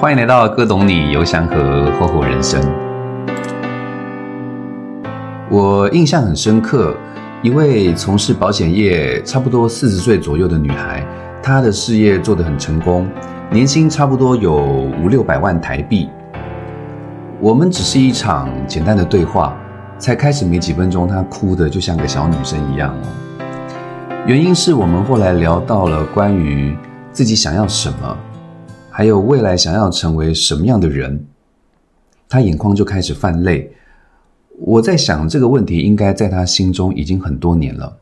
欢迎来到哥懂你游祥和厚厚人生。我印象很深刻，一位从事保险业差不多四十岁左右的女孩，她的事业做得很成功，年薪差不多有五六百万台币。我们只是一场简单的对话，才开始没几分钟，她哭得就像个小女生一样。原因是我们后来聊到了关于自己想要什么。还有未来想要成为什么样的人，他眼眶就开始泛泪。我在想这个问题应该在他心中已经很多年了，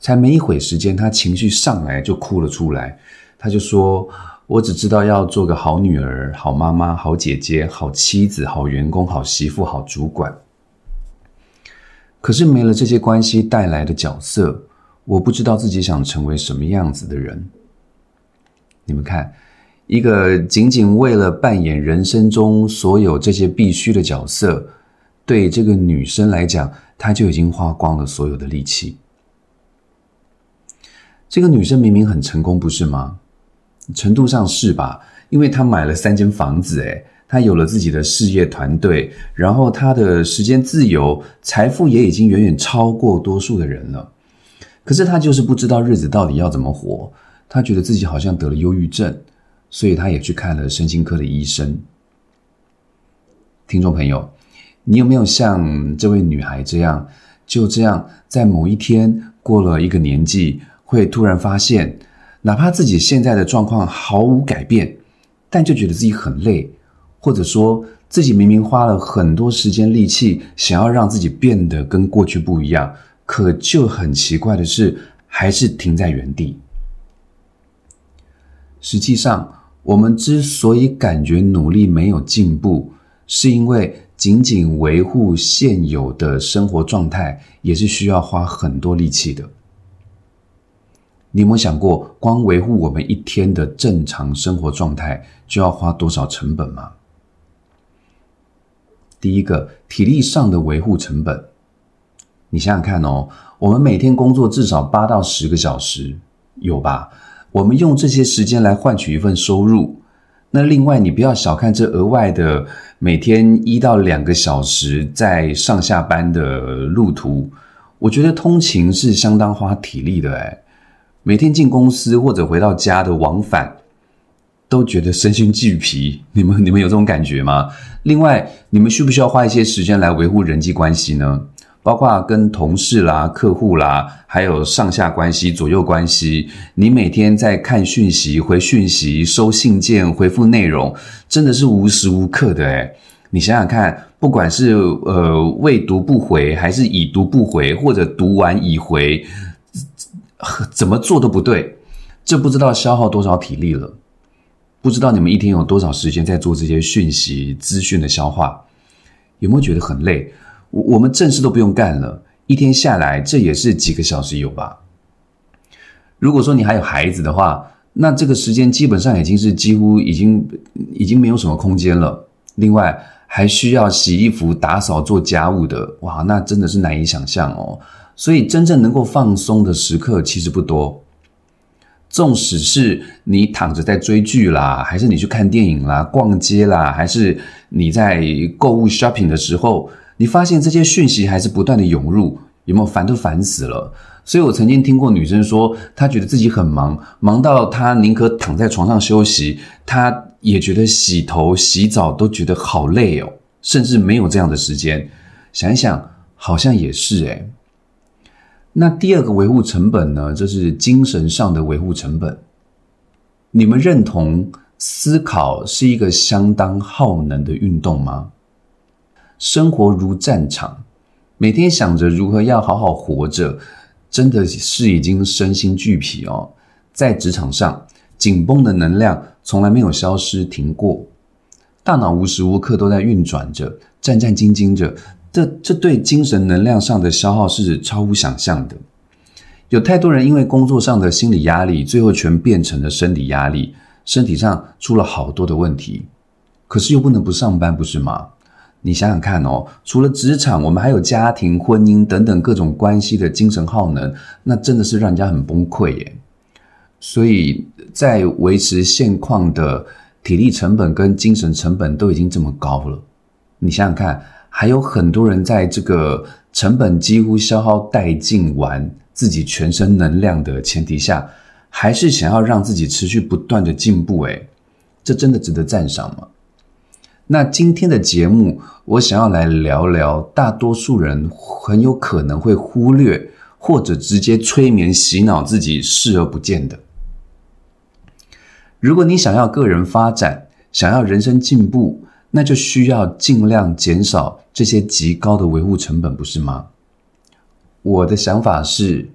才没一会时间，他情绪上来就哭了出来。他就说：“我只知道要做个好女儿、好妈妈、好姐姐、好妻子、好员工、好媳妇、好主管。可是没了这些关系带来的角色，我不知道自己想成为什么样子的人。”你们看。一个仅仅为了扮演人生中所有这些必须的角色，对这个女生来讲，她就已经花光了所有的力气。这个女生明明很成功，不是吗？程度上是吧？因为她买了三间房子，诶，她有了自己的事业团队，然后她的时间自由，财富也已经远远超过多数的人了。可是她就是不知道日子到底要怎么活，她觉得自己好像得了忧郁症。所以他也去看了身心科的医生。听众朋友，你有没有像这位女孩这样，就这样在某一天过了一个年纪，会突然发现，哪怕自己现在的状况毫无改变，但就觉得自己很累，或者说自己明明花了很多时间力气，想要让自己变得跟过去不一样，可就很奇怪的是，还是停在原地。实际上。我们之所以感觉努力没有进步，是因为仅仅维护现有的生活状态也是需要花很多力气的。你有没有想过，光维护我们一天的正常生活状态就要花多少成本吗？第一个，体力上的维护成本，你想想看哦，我们每天工作至少八到十个小时，有吧？我们用这些时间来换取一份收入，那另外你不要小看这额外的每天一到两个小时在上下班的路途，我觉得通勤是相当花体力的诶每天进公司或者回到家的往返，都觉得身心俱疲。你们你们有这种感觉吗？另外，你们需不需要花一些时间来维护人际关系呢？包括跟同事啦、客户啦，还有上下关系、左右关系，你每天在看讯息、回讯息、收信件、回复内容，真的是无时无刻的诶你想想看，不管是呃未读不回，还是已读不回，或者读完已回，怎么做都不对，这不知道消耗多少体力了，不知道你们一天有多少时间在做这些讯息资讯的消化，有没有觉得很累？我我们正事都不用干了，一天下来这也是几个小时有吧？如果说你还有孩子的话，那这个时间基本上已经是几乎已经已经没有什么空间了。另外还需要洗衣服、打扫、做家务的，哇，那真的是难以想象哦。所以真正能够放松的时刻其实不多。纵使是你躺着在追剧啦，还是你去看电影啦、逛街啦，还是你在购物 shopping 的时候。你发现这些讯息还是不断的涌入，有没有烦都烦死了？所以我曾经听过女生说，她觉得自己很忙，忙到她宁可躺在床上休息，她也觉得洗头洗澡都觉得好累哦，甚至没有这样的时间。想一想，好像也是诶那第二个维护成本呢？就是精神上的维护成本。你们认同思考是一个相当耗能的运动吗？生活如战场，每天想着如何要好好活着，真的是已经身心俱疲哦。在职场上，紧绷的能量从来没有消失停过，大脑无时无刻都在运转着，战战兢兢着。这这对精神能量上的消耗是超乎想象的。有太多人因为工作上的心理压力，最后全变成了生理压力，身体上出了好多的问题。可是又不能不上班，不是吗？你想想看哦，除了职场，我们还有家庭、婚姻等等各种关系的精神耗能，那真的是让人家很崩溃耶。所以在维持现况的体力成本跟精神成本都已经这么高了，你想想看，还有很多人在这个成本几乎消耗殆尽完自己全身能量的前提下，还是想要让自己持续不断的进步，诶，这真的值得赞赏吗？那今天的节目，我想要来聊聊大多数人很有可能会忽略或者直接催眠洗脑自己视而不见的。如果你想要个人发展，想要人生进步，那就需要尽量减少这些极高的维护成本，不是吗？我的想法是，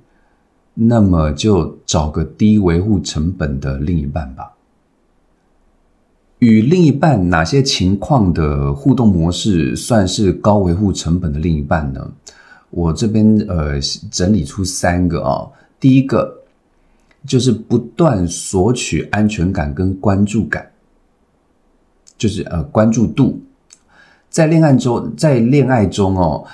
那么就找个低维护成本的另一半吧。与另一半哪些情况的互动模式算是高维护成本的另一半呢？我这边呃整理出三个啊。第一个就是不断索取安全感跟关注感，就是呃关注度。在恋爱中，在恋爱中哦，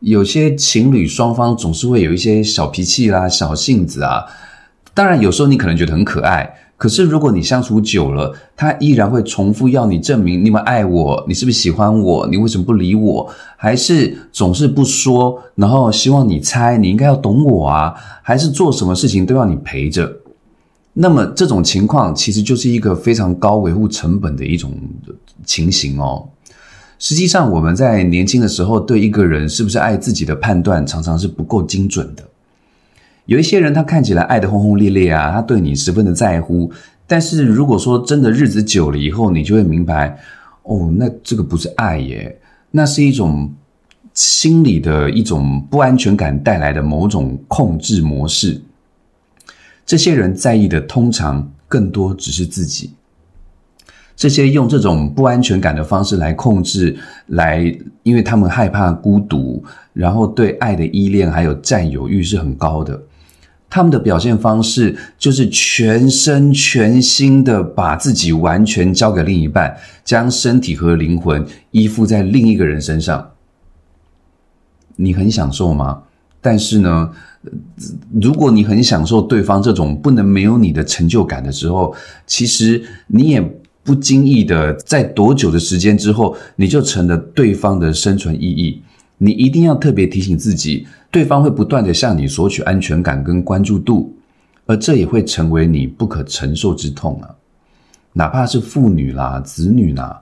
有些情侣双方总是会有一些小脾气啦、小性子啊。当然，有时候你可能觉得很可爱。可是，如果你相处久了，他依然会重复要你证明你们爱我，你是不是喜欢我？你为什么不理我？还是总是不说，然后希望你猜，你应该要懂我啊？还是做什么事情都要你陪着？那么这种情况其实就是一个非常高维护成本的一种情形哦。实际上，我们在年轻的时候对一个人是不是爱自己的判断，常常是不够精准的。有一些人，他看起来爱的轰轰烈烈啊，他对你十分的在乎。但是如果说真的日子久了以后，你就会明白，哦，那这个不是爱耶，那是一种心理的一种不安全感带来的某种控制模式。这些人在意的通常更多只是自己。这些用这种不安全感的方式来控制，来，因为他们害怕孤独，然后对爱的依恋还有占有欲是很高的。他们的表现方式就是全身全心的把自己完全交给另一半，将身体和灵魂依附在另一个人身上。你很享受吗？但是呢，如果你很享受对方这种不能没有你的成就感的时候，其实你也不经意的在多久的时间之后，你就成了对方的生存意义。你一定要特别提醒自己。对方会不断的向你索取安全感跟关注度，而这也会成为你不可承受之痛啊！哪怕是父女啦、子女啦，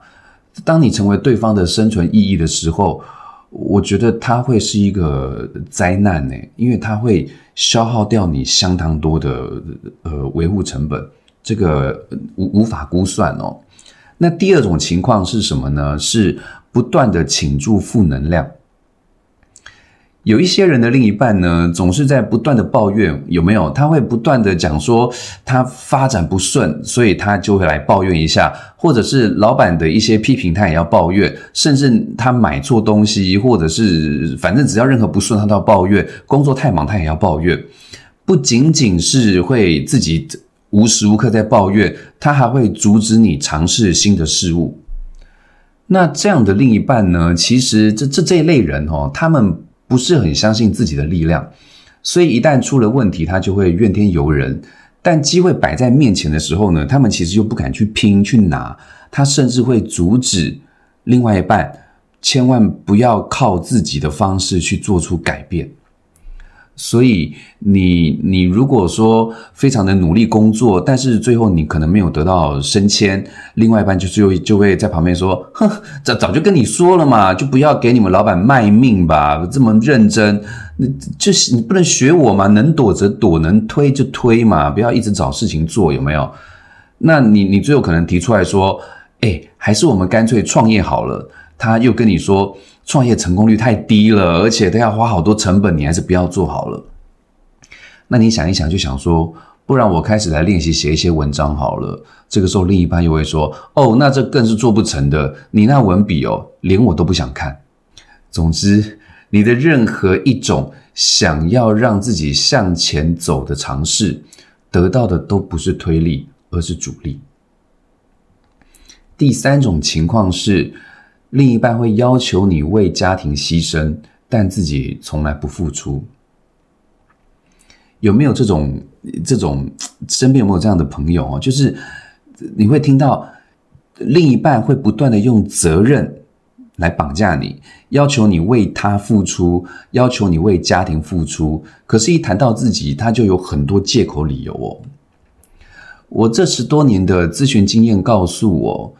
当你成为对方的生存意义的时候，我觉得它会是一个灾难呢，因为它会消耗掉你相当多的呃维护成本，这个无无法估算哦。那第二种情况是什么呢？是不断的倾注负能量。有一些人的另一半呢，总是在不断的抱怨，有没有？他会不断的讲说他发展不顺，所以他就会来抱怨一下，或者是老板的一些批评，他也要抱怨，甚至他买错东西，或者是反正只要任何不顺，他都要抱怨。工作太忙，他也要抱怨。不仅仅是会自己无时无刻在抱怨，他还会阻止你尝试新的事物。那这样的另一半呢？其实这这这一类人哦，他们。不是很相信自己的力量，所以一旦出了问题，他就会怨天尤人。但机会摆在面前的时候呢，他们其实又不敢去拼去拿，他甚至会阻止另外一半，千万不要靠自己的方式去做出改变。所以你你如果说非常的努力工作，但是最后你可能没有得到升迁，另外一半就就就会在旁边说：“哼，早早就跟你说了嘛，就不要给你们老板卖命吧，这么认真，那就是你不能学我嘛，能躲则躲，能推就推嘛，不要一直找事情做，有没有？那你你最后可能提出来说：，哎，还是我们干脆创业好了。他又跟你说。创业成功率太低了，而且都要花好多成本，你还是不要做好了。那你想一想，就想说，不然我开始来练习写一些文章好了。这个时候，另一半又会说：“哦，那这更是做不成的。你那文笔哦，连我都不想看。”总之，你的任何一种想要让自己向前走的尝试，得到的都不是推力，而是阻力。第三种情况是。另一半会要求你为家庭牺牲，但自己从来不付出。有没有这种这种身边有没有这样的朋友哦？就是你会听到另一半会不断的用责任来绑架你，要求你为他付出，要求你为家庭付出。可是，一谈到自己，他就有很多借口理由哦。我这十多年的咨询经验告诉我，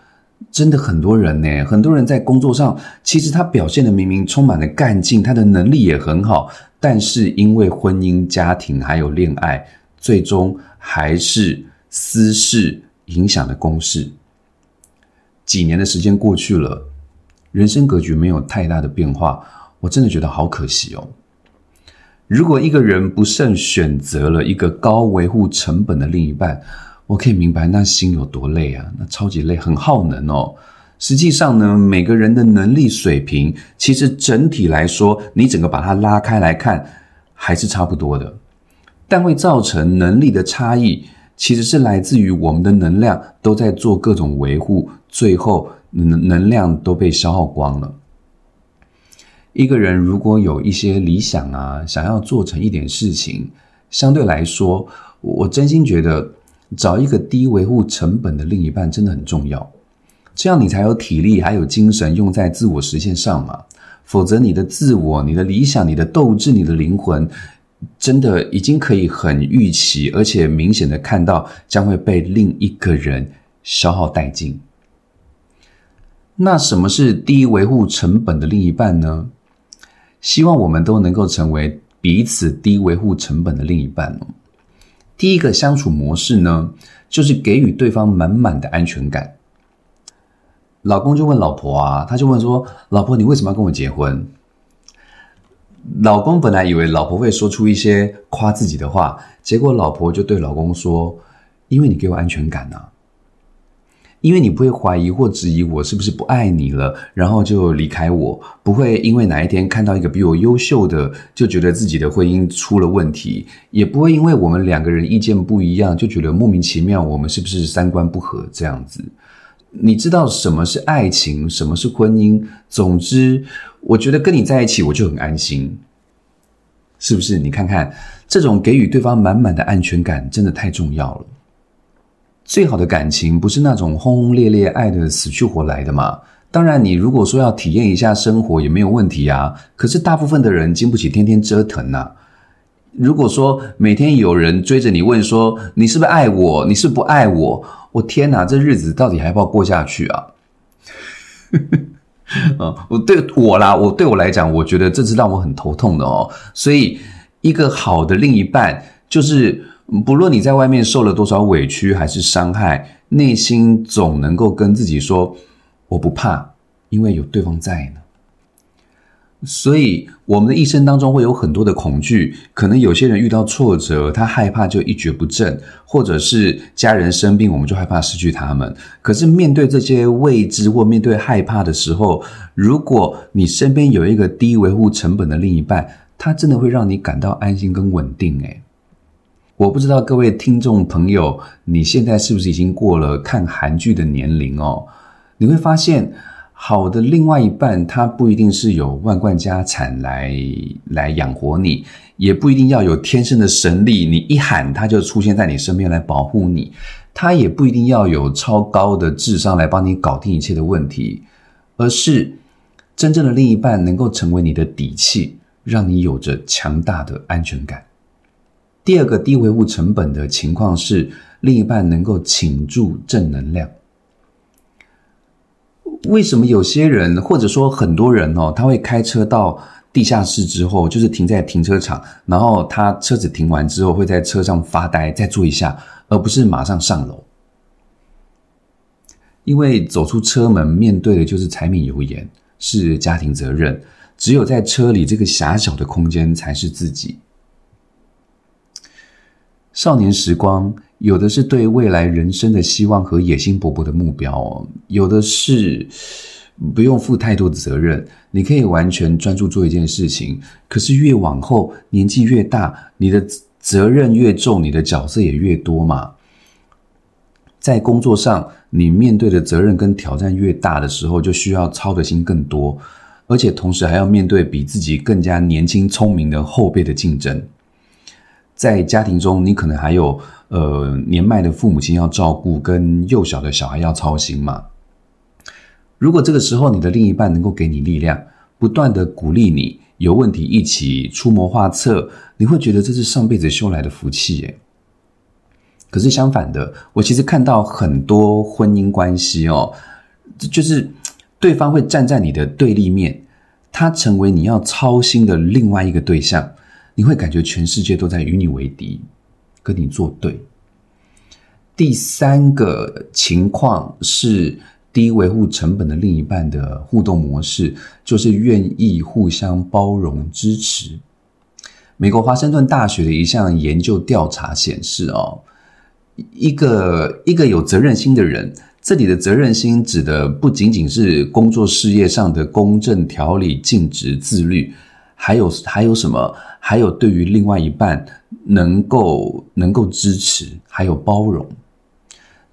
真的很多人呢，很多人在工作上，其实他表现的明明充满了干劲，他的能力也很好，但是因为婚姻、家庭还有恋爱，最终还是私事影响了公事。几年的时间过去了，人生格局没有太大的变化，我真的觉得好可惜哦。如果一个人不慎选择了一个高维护成本的另一半，我可以明白那心有多累啊，那超级累，很耗能哦。实际上呢，每个人的能力水平，其实整体来说，你整个把它拉开来看，还是差不多的，但会造成能力的差异。其实是来自于我们的能量都在做各种维护，最后能能量都被消耗光了。一个人如果有一些理想啊，想要做成一点事情，相对来说，我真心觉得找一个低维护成本的另一半真的很重要，这样你才有体力还有精神用在自我实现上嘛。否则，你的自我、你的理想、你的斗志、你的灵魂。真的已经可以很预期，而且明显的看到将会被另一个人消耗殆尽。那什么是低维护成本的另一半呢？希望我们都能够成为彼此低维护成本的另一半。第一个相处模式呢，就是给予对方满满的安全感。老公就问老婆啊，他就问说：“老婆，你为什么要跟我结婚？”老公本来以为老婆会说出一些夸自己的话，结果老婆就对老公说：“因为你给我安全感呐，因为你不会怀疑或质疑我是不是不爱你了，然后就离开我，不会因为哪一天看到一个比我优秀的，就觉得自己的婚姻出了问题，也不会因为我们两个人意见不一样，就觉得莫名其妙，我们是不是三观不合这样子。”你知道什么是爱情，什么是婚姻？总之，我觉得跟你在一起我就很安心，是不是？你看看，这种给予对方满满的安全感，真的太重要了。最好的感情不是那种轰轰烈烈爱的死去活来的嘛？当然，你如果说要体验一下生活也没有问题啊。可是大部分的人经不起天天折腾呐。如果说每天有人追着你问说你是不是爱我，你是不爱我？我天哪，这日子到底还要不要过下去啊？啊，我对我啦，我对我来讲，我觉得这是让我很头痛的哦。所以，一个好的另一半，就是不论你在外面受了多少委屈还是伤害，内心总能够跟自己说：“我不怕，因为有对方在呢。”所以，我们的一生当中会有很多的恐惧，可能有些人遇到挫折，他害怕就一蹶不振，或者是家人生病，我们就害怕失去他们。可是面对这些未知或面对害怕的时候，如果你身边有一个低维护成本的另一半，他真的会让你感到安心跟稳定。诶我不知道各位听众朋友，你现在是不是已经过了看韩剧的年龄哦？你会发现。好的，另外一半他不一定是有万贯家产来来养活你，也不一定要有天生的神力，你一喊他就出现在你身边来保护你，他也不一定要有超高的智商来帮你搞定一切的问题，而是真正的另一半能够成为你的底气，让你有着强大的安全感。第二个低维护成本的情况是，另一半能够倾注正能量。为什么有些人或者说很多人哦，他会开车到地下室之后，就是停在停车场，然后他车子停完之后会在车上发呆，再坐一下，而不是马上上楼？因为走出车门面对的就是柴米油盐，是家庭责任，只有在车里这个狭小的空间才是自己。少年时光。有的是对未来人生的希望和野心勃勃的目标哦，有的是不用负太多的责任，你可以完全专注做一件事情。可是越往后年纪越大，你的责任越重，你的角色也越多嘛。在工作上，你面对的责任跟挑战越大的时候，就需要操的心更多，而且同时还要面对比自己更加年轻聪明的后辈的竞争。在家庭中，你可能还有。呃，年迈的父母亲要照顾，跟幼小的小孩要操心嘛。如果这个时候你的另一半能够给你力量，不断的鼓励你，有问题一起出谋划策，你会觉得这是上辈子修来的福气耶。可是相反的，我其实看到很多婚姻关系哦，就是对方会站在你的对立面，他成为你要操心的另外一个对象，你会感觉全世界都在与你为敌，跟你作对。第三个情况是低维护成本的另一半的互动模式，就是愿意互相包容支持。美国华盛顿大学的一项研究调查显示，哦，一个一个有责任心的人，这里的责任心指的不仅仅是工作事业上的公正、条理、尽职、自律，还有还有什么？还有对于另外一半能够能够支持，还有包容。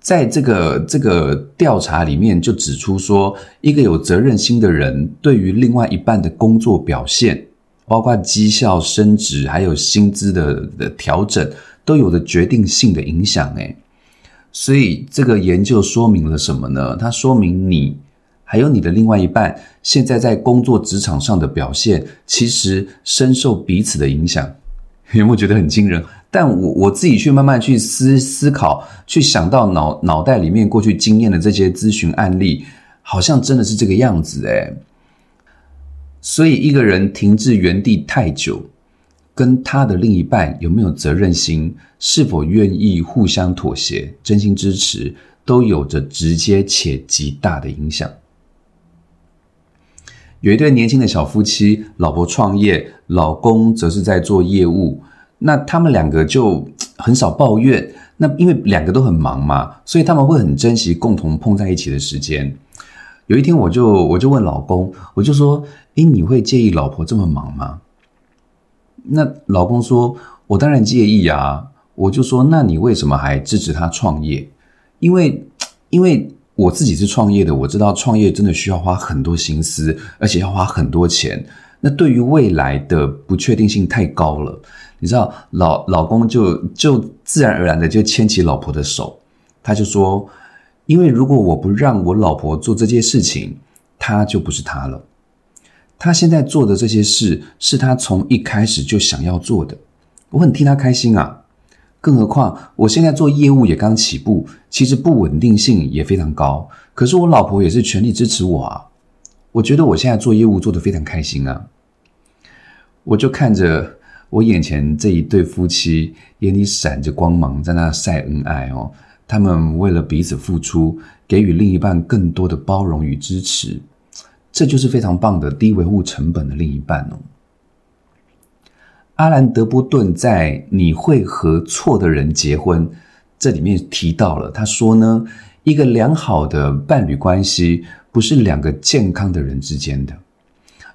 在这个这个调查里面，就指出说，一个有责任心的人，对于另外一半的工作表现，包括绩效升职，还有薪资的的调整，都有着决定性的影响。诶所以这个研究说明了什么呢？它说明你还有你的另外一半，现在在工作职场上的表现，其实深受彼此的影响。有没有觉得很惊人？但我我自己去慢慢去思思考，去想到脑脑袋里面过去经验的这些咨询案例，好像真的是这个样子诶所以一个人停滞原地太久，跟他的另一半有没有责任心，是否愿意互相妥协、真心支持，都有着直接且极大的影响。有一对年轻的小夫妻，老婆创业，老公则是在做业务。那他们两个就很少抱怨。那因为两个都很忙嘛，所以他们会很珍惜共同碰在一起的时间。有一天，我就我就问老公，我就说：“诶，你会介意老婆这么忙吗？”那老公说：“我当然介意啊。”我就说：“那你为什么还支持他创业？”因为，因为。我自己是创业的，我知道创业真的需要花很多心思，而且要花很多钱。那对于未来的不确定性太高了，你知道，老老公就就自然而然的就牵起老婆的手，他就说：“因为如果我不让我老婆做这件事情，她就不是她了。她现在做的这些事，是她从一开始就想要做的，我很替她开心啊。”更何况，我现在做业务也刚起步，其实不稳定性也非常高。可是我老婆也是全力支持我啊！我觉得我现在做业务做得非常开心啊！我就看着我眼前这一对夫妻，眼里闪着光芒，在那晒恩爱哦。他们为了彼此付出，给予另一半更多的包容与支持，这就是非常棒的低维护成本的另一半哦。阿兰·德波顿在《你会和错的人结婚》这里面提到了，他说呢，一个良好的伴侣关系不是两个健康的人之间的，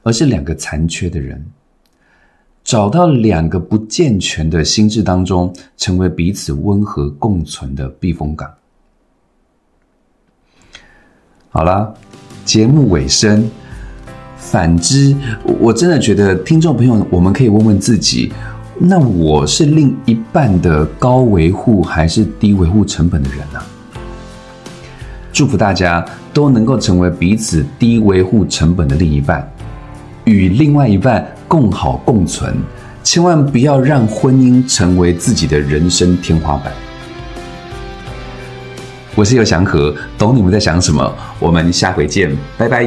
而是两个残缺的人找到两个不健全的心智当中，成为彼此温和共存的避风港。好啦，节目尾声。反之，我真的觉得听众朋友，我们可以问问自己：那我是另一半的高维护还是低维护成本的人呢？祝福大家都能够成为彼此低维护成本的另一半，与另外一半共好共存，千万不要让婚姻成为自己的人生天花板。我是尤祥和，懂你们在想什么？我们下回见，拜拜。